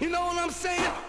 You know what I'm saying?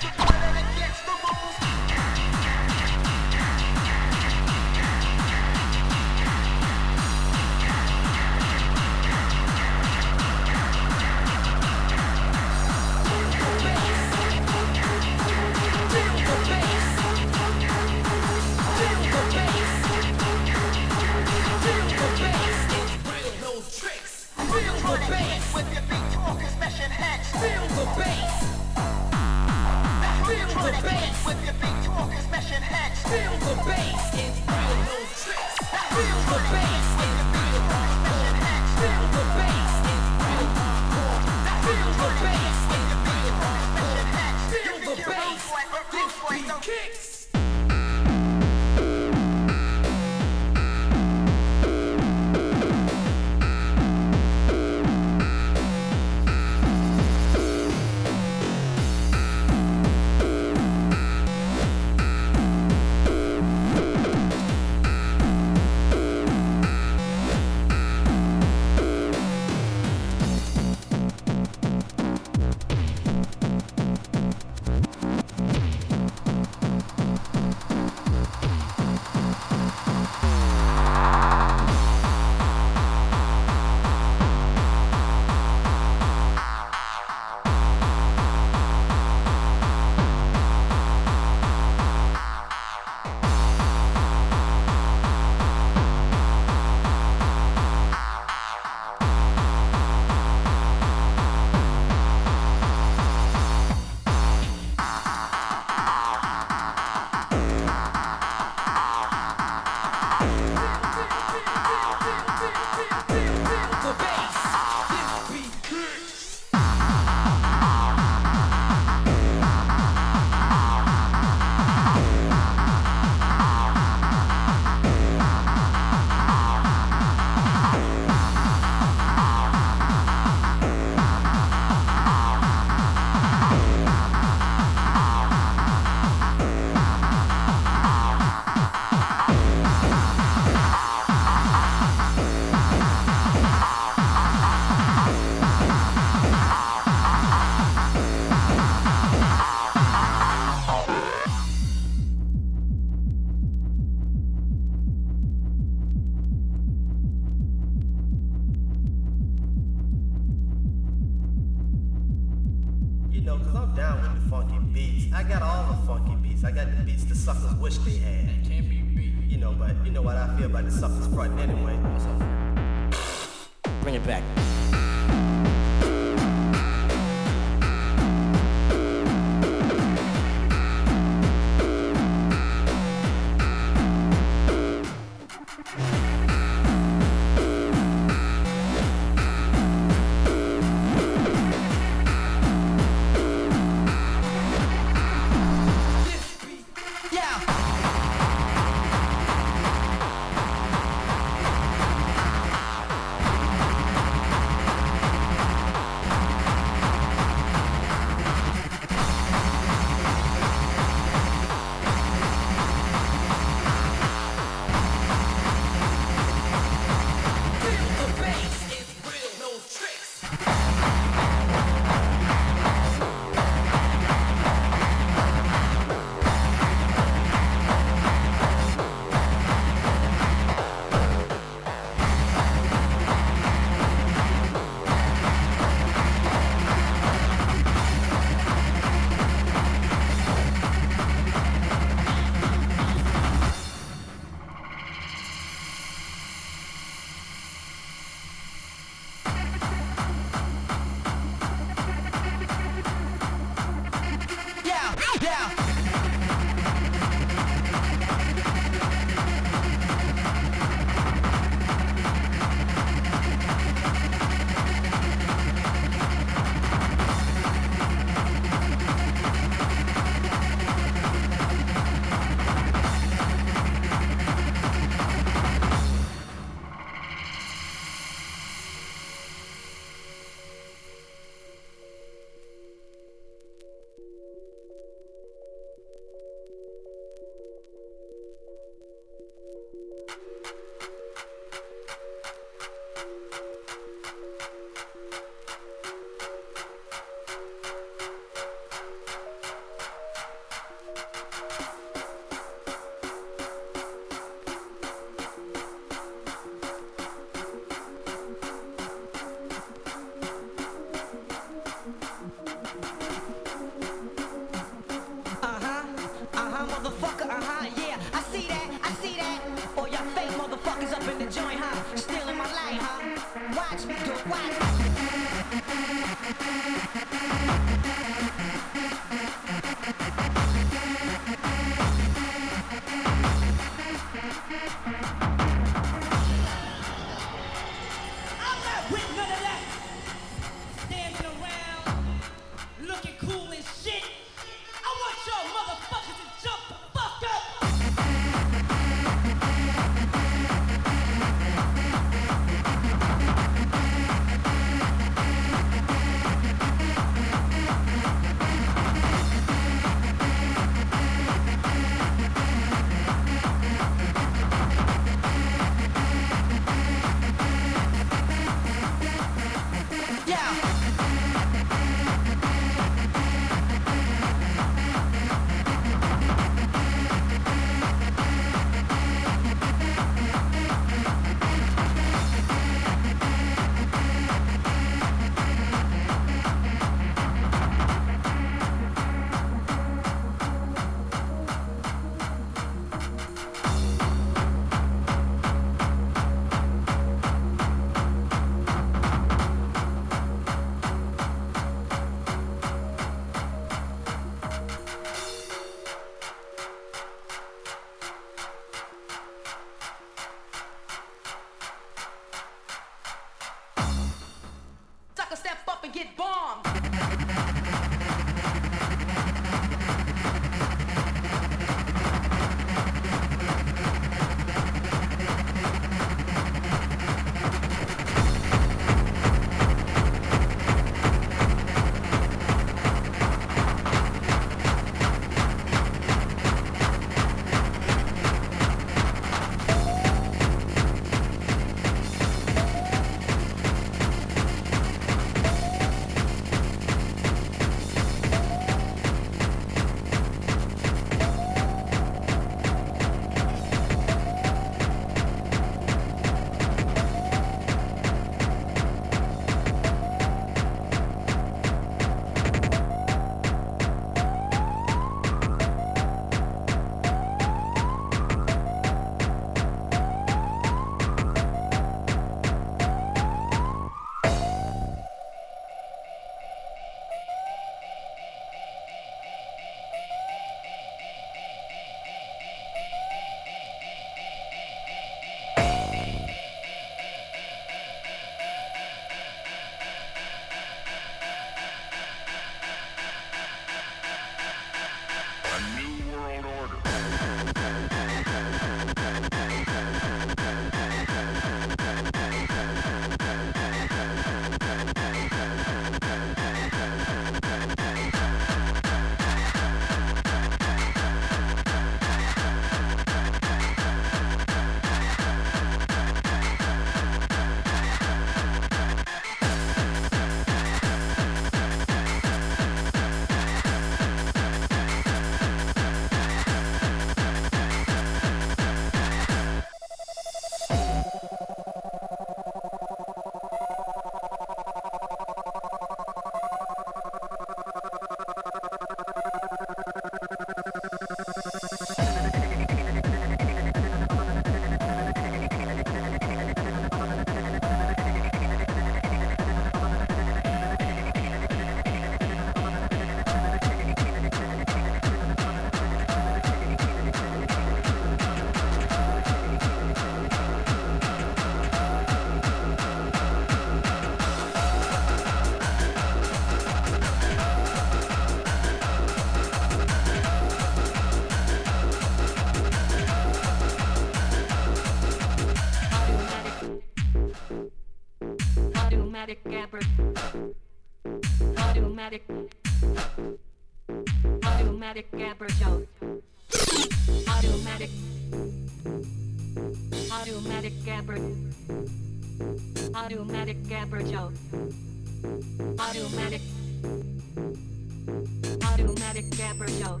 Automatic joke.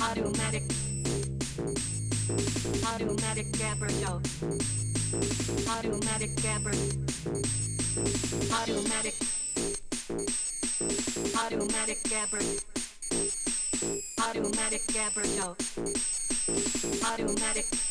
Automatic. Automatic joke. Automatic gabber. Automatic. Automatic gabber. Automatic joke. Automatic.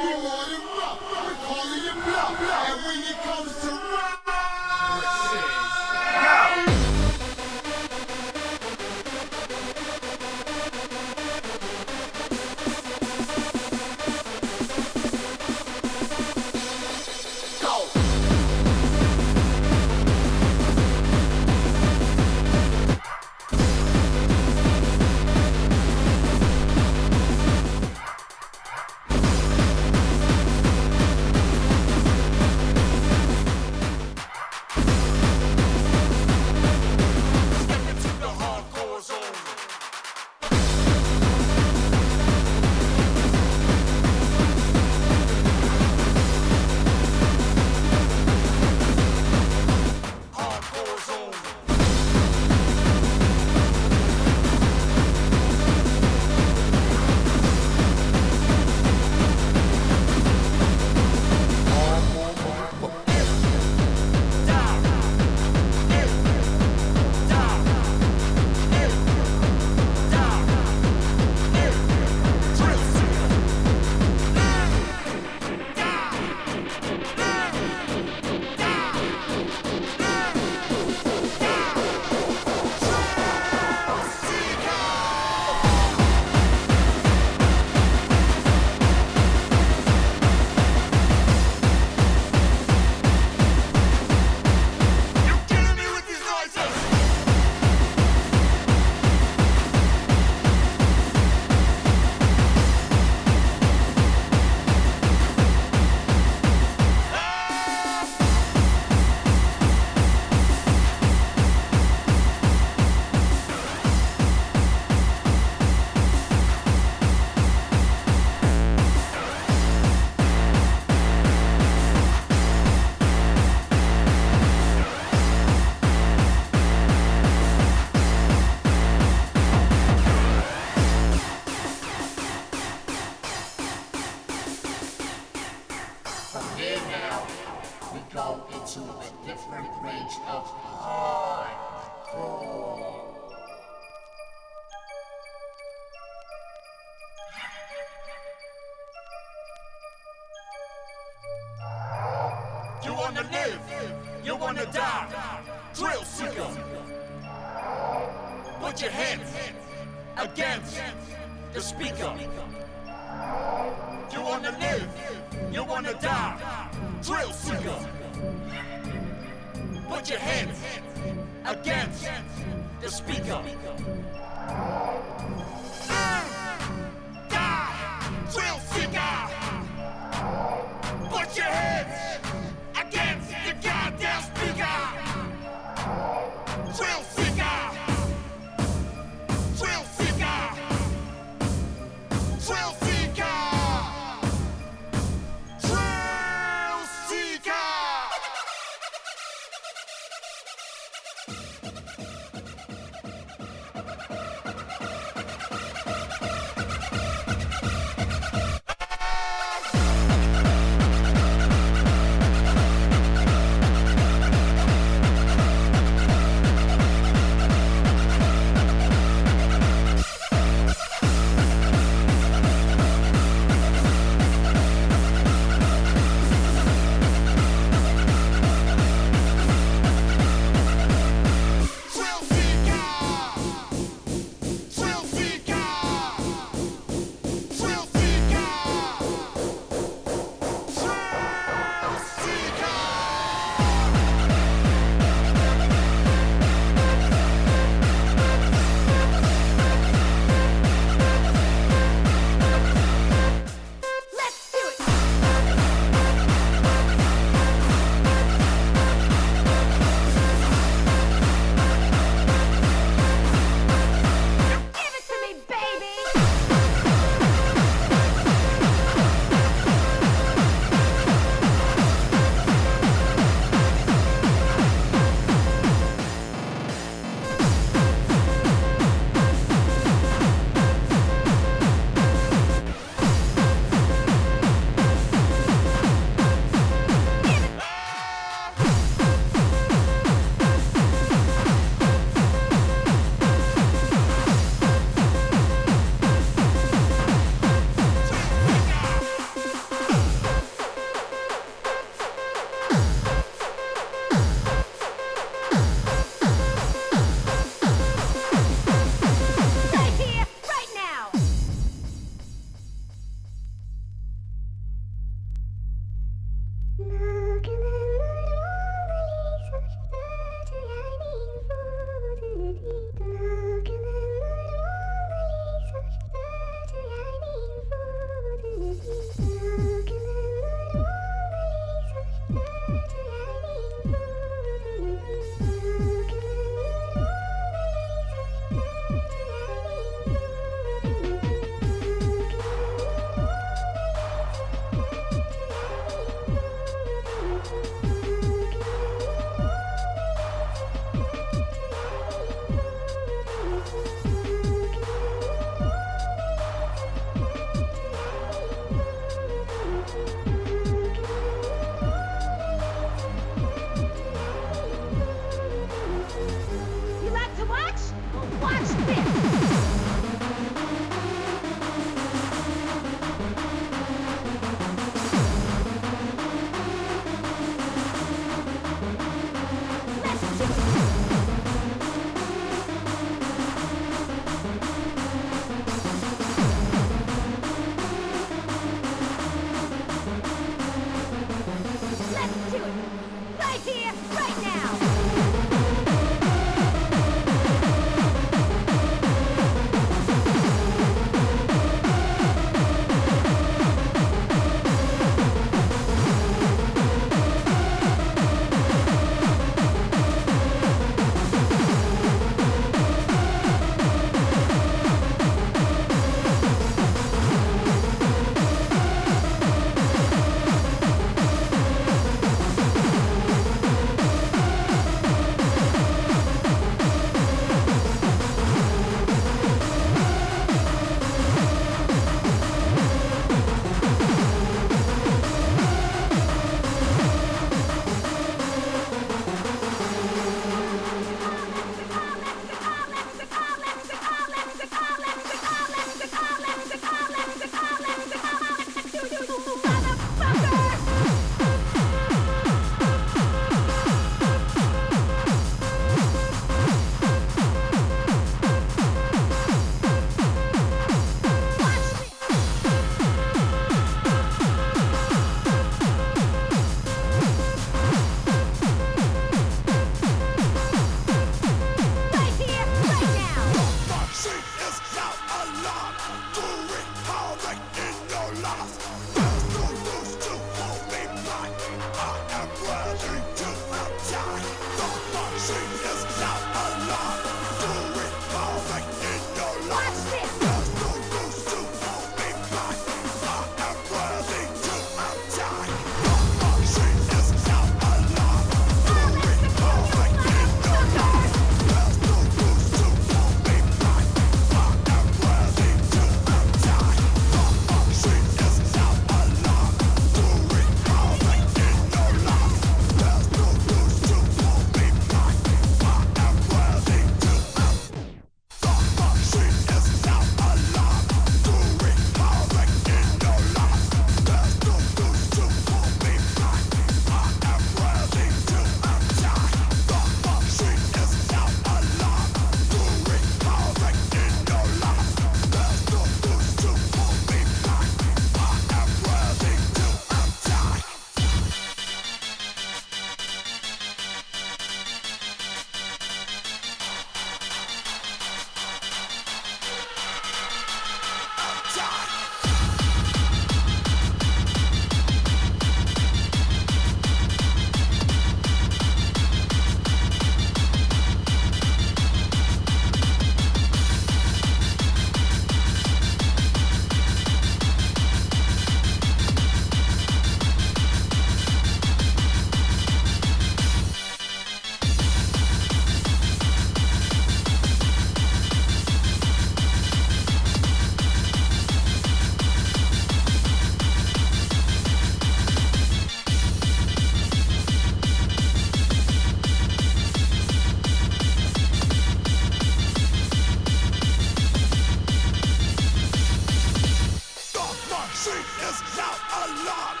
Machine is now alive.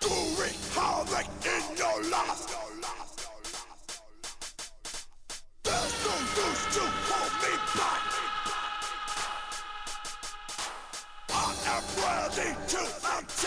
Doing havoc in your life. There's no use to hold me back. I am ready to attack.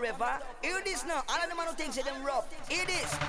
Forever. Hear this now. All of them who think them rough. Hear this.